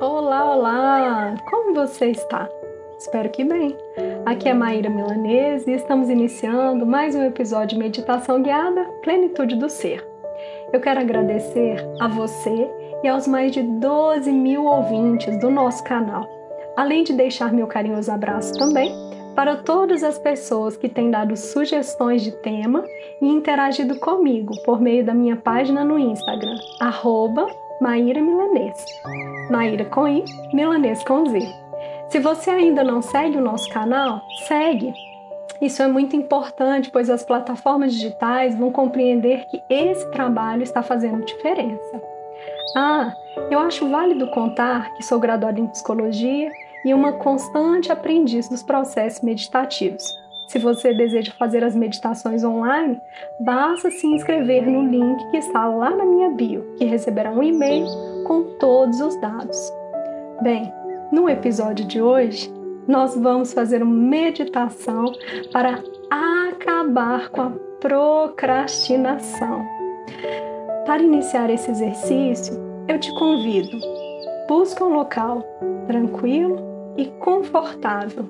Olá, olá! Como você está? Espero que bem. Aqui é Maíra Milanese e estamos iniciando mais um episódio de Meditação Guiada Plenitude do Ser. Eu quero agradecer a você e aos mais de 12 mil ouvintes do nosso canal, além de deixar meu carinhoso abraço também para todas as pessoas que têm dado sugestões de tema e interagido comigo por meio da minha página no Instagram, arroba Maíra Milanês. Maíra com I, Milanês com Z. Se você ainda não segue o nosso canal, segue. Isso é muito importante, pois as plataformas digitais vão compreender que esse trabalho está fazendo diferença. Ah, eu acho válido contar que sou graduada em psicologia e uma constante aprendiz dos processos meditativos. Se você deseja fazer as meditações online, basta se inscrever no link que está lá na minha bio, que receberá um e-mail com todos os dados. Bem, no episódio de hoje, nós vamos fazer uma meditação para acabar com a procrastinação. Para iniciar esse exercício, eu te convido, busque um local tranquilo e confortável.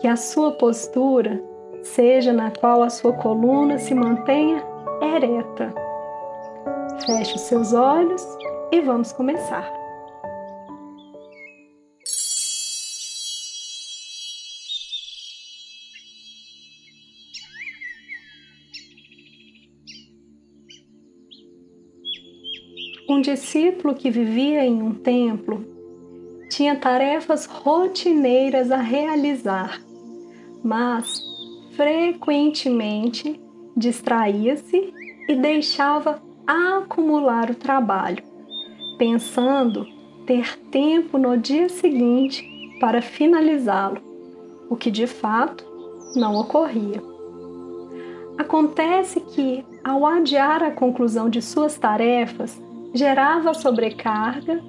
Que a sua postura seja na qual a sua coluna se mantenha ereta. Feche os seus olhos e vamos começar. Um discípulo que vivia em um templo tinha tarefas rotineiras a realizar, mas frequentemente distraía-se e deixava acumular o trabalho, pensando ter tempo no dia seguinte para finalizá-lo, o que de fato não ocorria. Acontece que, ao adiar a conclusão de suas tarefas, gerava sobrecarga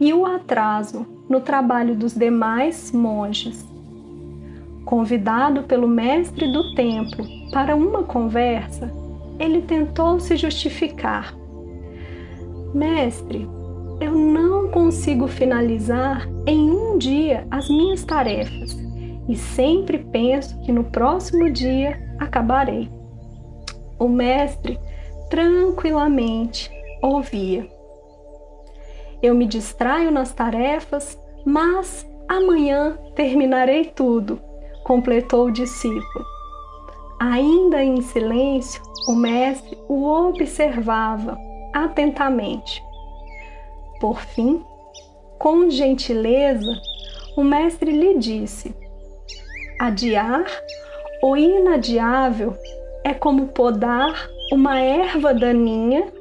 e o atraso no trabalho dos demais monges. Convidado pelo mestre do templo para uma conversa, ele tentou se justificar. Mestre, eu não consigo finalizar em um dia as minhas tarefas e sempre penso que no próximo dia acabarei. O mestre tranquilamente ouvia. Eu me distraio nas tarefas, mas amanhã terminarei tudo, completou o discípulo. Ainda em silêncio, o mestre o observava atentamente. Por fim, com gentileza, o mestre lhe disse: Adiar o inadiável é como podar uma erva daninha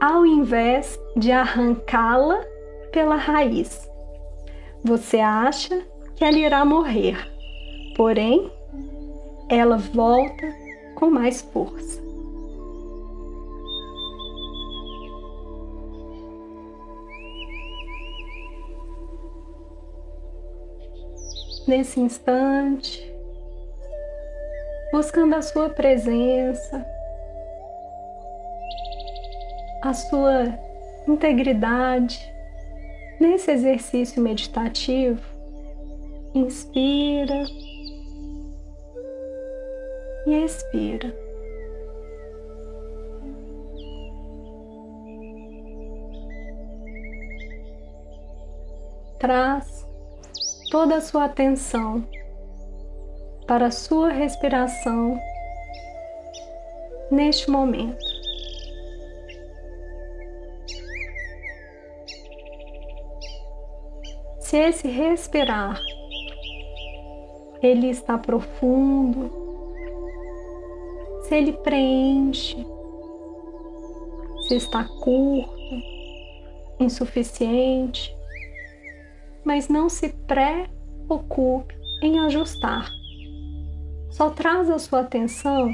ao invés de arrancá-la pela raiz. Você acha que ela irá morrer, porém, ela volta com mais força. Nesse instante, buscando a sua presença, a sua integridade nesse exercício meditativo. Inspira e expira. Traz toda a sua atenção para a sua respiração neste momento. Se esse respirar ele está profundo, se ele preenche, se está curto, insuficiente, mas não se preocupe em ajustar. Só traz a sua atenção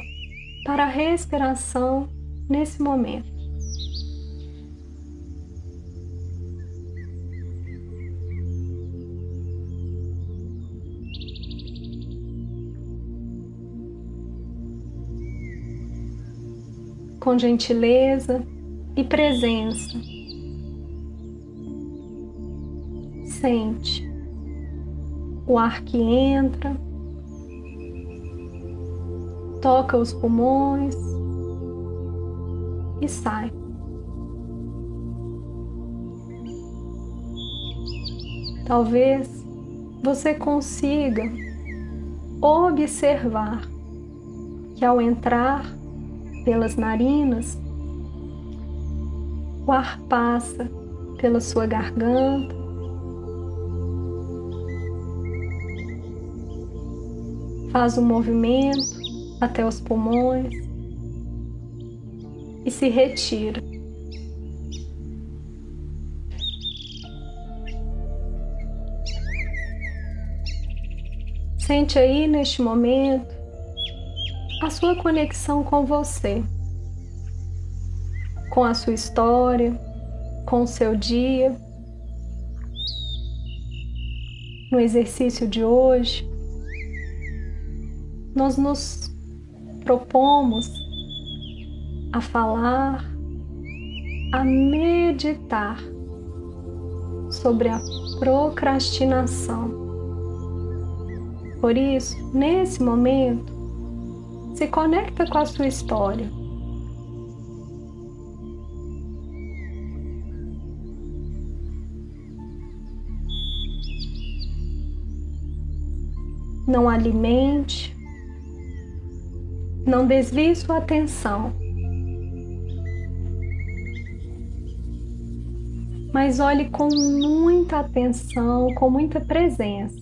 para a respiração nesse momento. Com gentileza, e presença. Sente o ar que entra, toca os pulmões e sai. Talvez você consiga observar que ao entrar pelas narinas, o ar passa pela sua garganta, faz um movimento até os pulmões e se retira. Sente aí neste momento a sua conexão com você, com a sua história, com o seu dia. No exercício de hoje, nós nos propomos a falar, a meditar sobre a procrastinação. Por isso, nesse momento, se conecta com a sua história. Não alimente, não desvie sua atenção, mas olhe com muita atenção, com muita presença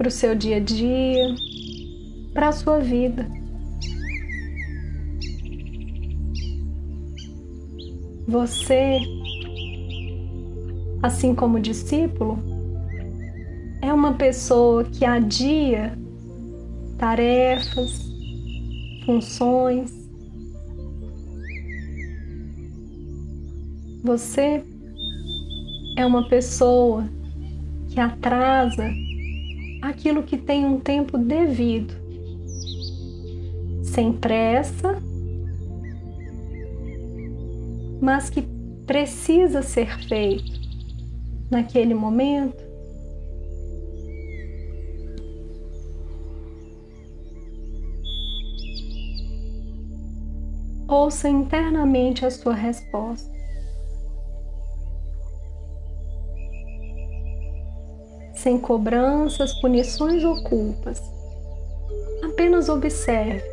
para o seu dia a dia, para a sua vida. Você, assim como discípulo, é uma pessoa que adia tarefas, funções. Você é uma pessoa que atrasa aquilo que tem um tempo devido, sem pressa, mas que precisa ser feito naquele momento. Ouça internamente a sua resposta. Sem cobranças, punições ou culpas. Apenas observe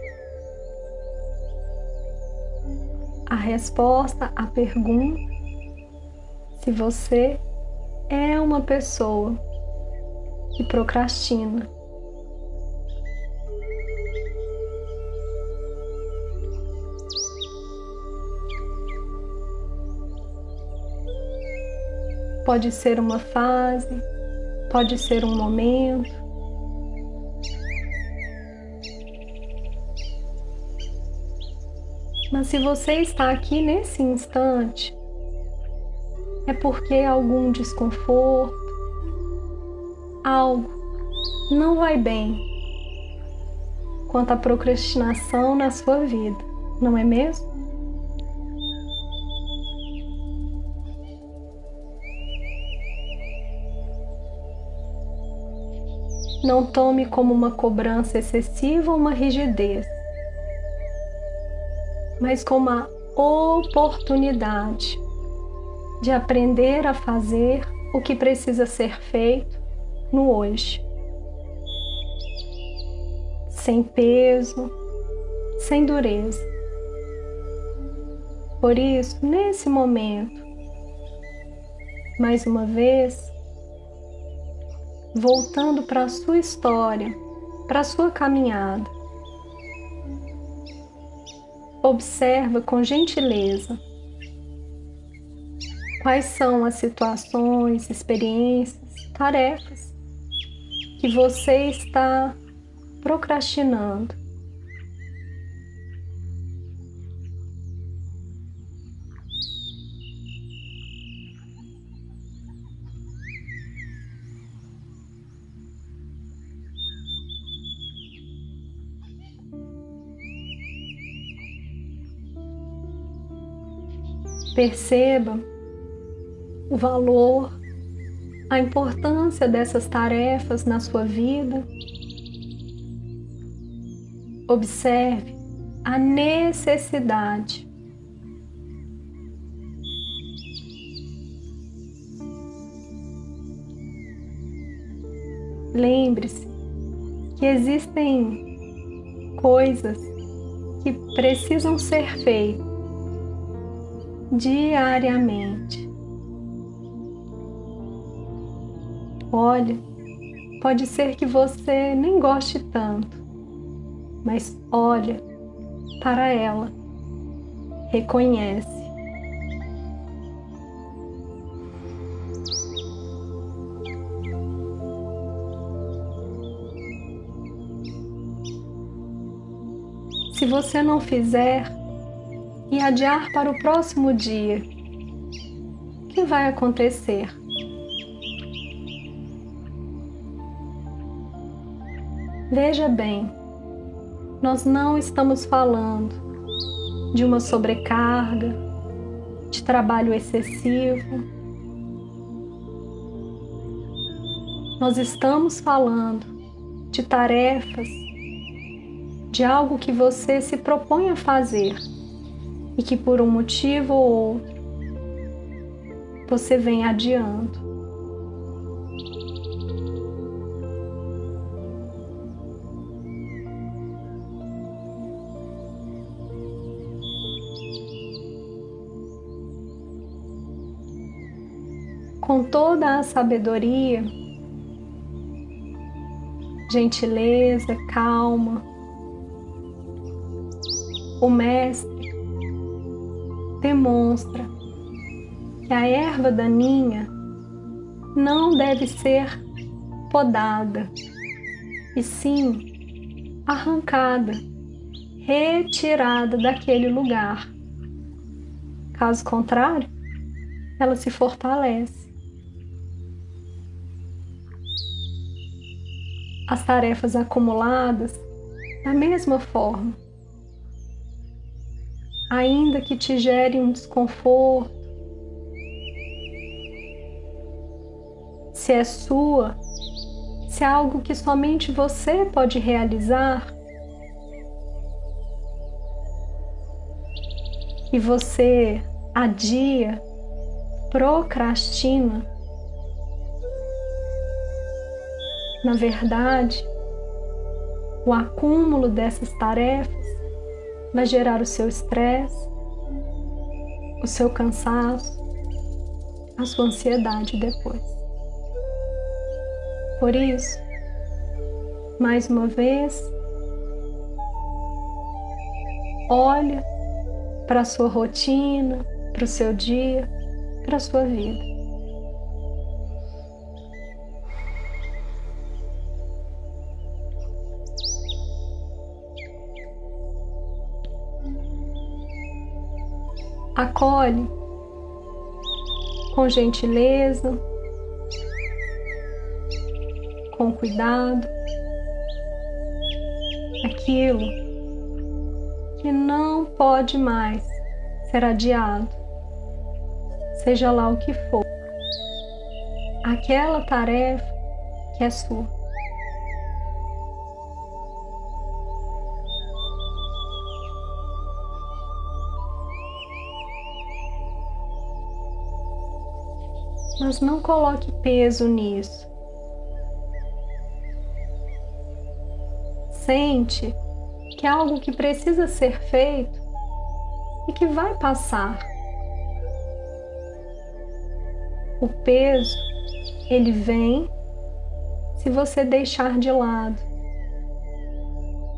a resposta à pergunta se você é uma pessoa que procrastina. Pode ser uma fase, pode ser um momento. Mas se você está aqui nesse instante, é porque algum desconforto, algo não vai bem quanto à procrastinação na sua vida, não é mesmo? Não tome como uma cobrança excessiva ou uma rigidez, mas como uma oportunidade de aprender a fazer o que precisa ser feito no hoje. Sem peso, sem dureza. Por isso, nesse momento, mais uma vez, voltando para a sua história, para a sua caminhada. Observa com gentileza quais são as situações, experiências, tarefas que você está procrastinando Perceba o valor, a importância dessas tarefas na sua vida. Observe a necessidade Lembre-se que existem coisas que precisam ser feitas diariamente. Olha, pode ser que você nem goste tanto, mas olha para ela, reconhece. Se você não fizer e adiar para o próximo dia, o que vai acontecer? Veja bem, nós não estamos falando de uma sobrecarga, de trabalho excessivo. Nós estamos falando de tarefas de algo que você se propõe a fazer e que por um motivo ou outro você vem adiando. Com toda a sabedoria, gentileza, calma, o Mestre demonstra que a erva daninha não deve ser podada, e sim arrancada, retirada daquele lugar. Caso contrário, ela se fortalece. As tarefas acumuladas, da mesma forma, ainda que te gere um desconforto, se é sua, se é algo que somente você pode realizar, e você adia, procrastina, na verdade, o acúmulo dessas tarefas vai gerar o seu estresse, o seu cansaço, a sua ansiedade depois. Por isso, mais uma vez, olha para a sua rotina, para o seu dia, para a sua vida. Acolhe com gentileza, com cuidado, aquilo que não pode mais ser adiado, seja lá o que for, aquela tarefa que é sua. Mas não coloque peso nisso. Sente que é algo que precisa ser feito e que vai passar. O peso, ele vem se você deixar de lado,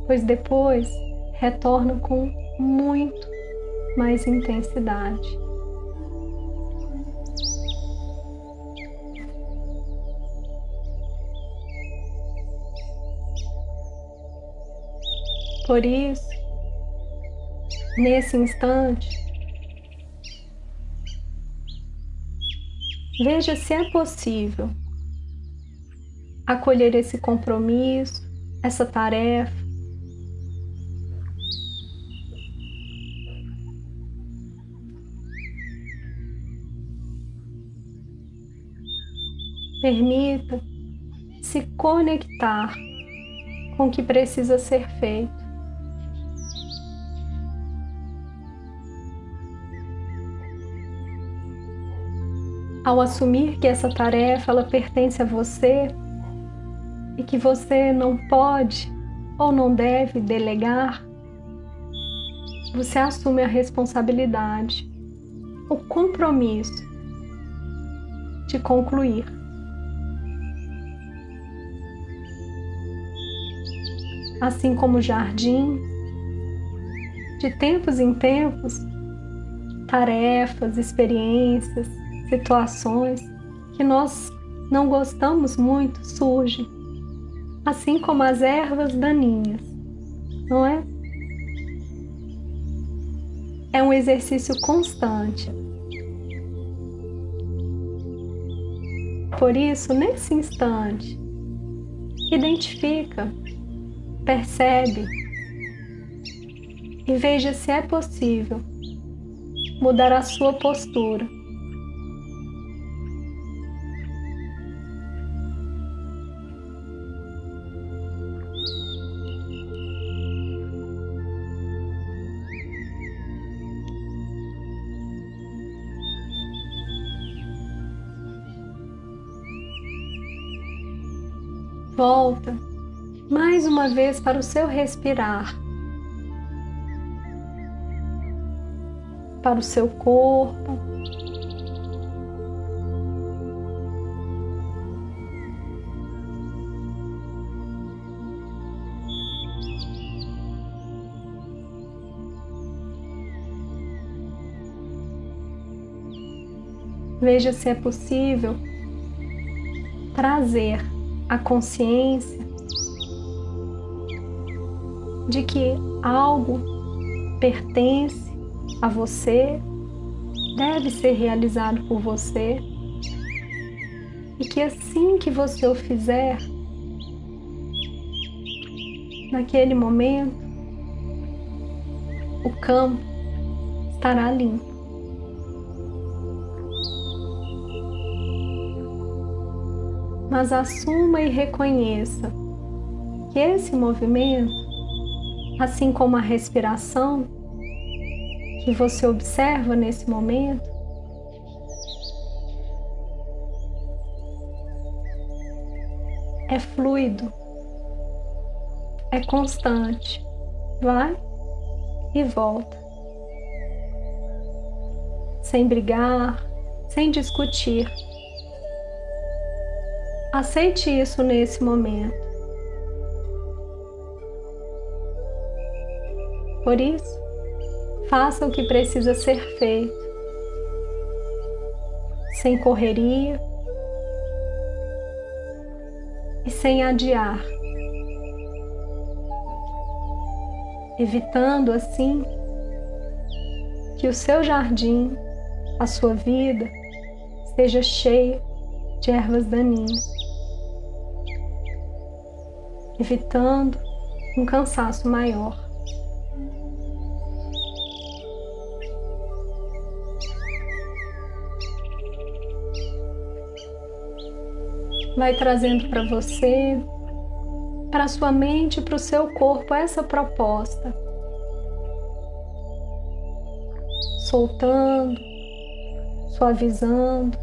pois depois retorna com muito mais intensidade. Por isso, nesse instante, veja se é possível acolher esse compromisso, essa tarefa. Permita se conectar com o que precisa ser feito. Ao assumir que essa tarefa ela pertence a você e que você não pode ou não deve delegar, você assume a responsabilidade, o compromisso de concluir. assim como o jardim, de tempos em tempos, tarefas, experiências, situações que nós não gostamos muito surgem, assim como as ervas daninhas, não é? É um exercício constante. Por isso, nesse instante, identifica percebe e veja se é possível mudar a sua postura. Volta mais uma vez para o seu respirar, para o seu corpo. Veja se é possível trazer a consciência de que algo pertence a você, deve ser realizado por você e que assim que você o fizer, naquele momento, o campo estará limpo. Mas assuma e reconheça que esse movimento assim como a respiração que você observa nesse momento, é fluido, é constante, vai e volta, sem brigar, sem discutir. Aceite isso nesse momento. Por isso, faça o que precisa ser feito, sem correria e sem adiar, evitando assim que o seu jardim, a sua vida, esteja cheio de ervas daninhas, evitando um cansaço maior. vai trazendo para você, para sua mente, para o seu corpo essa proposta. Soltando, suavizando,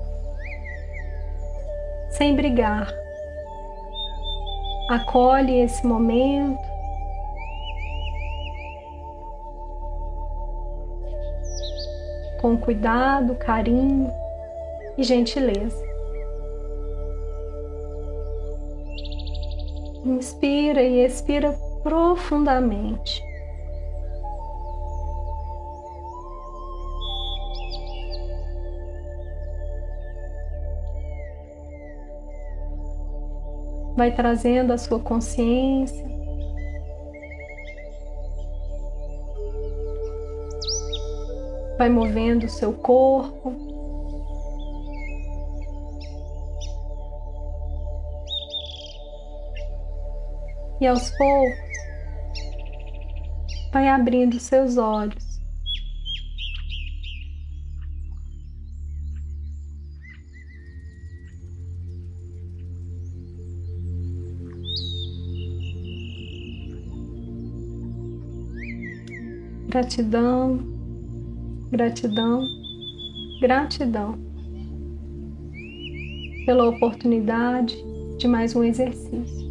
sem brigar. Acolhe esse momento. Com cuidado, carinho e gentileza. Inspira e expira profundamente. Vai trazendo a sua consciência. Vai movendo o seu corpo. e aos poucos vai abrindo seus olhos. Gratidão, gratidão, gratidão pela oportunidade de mais um exercício.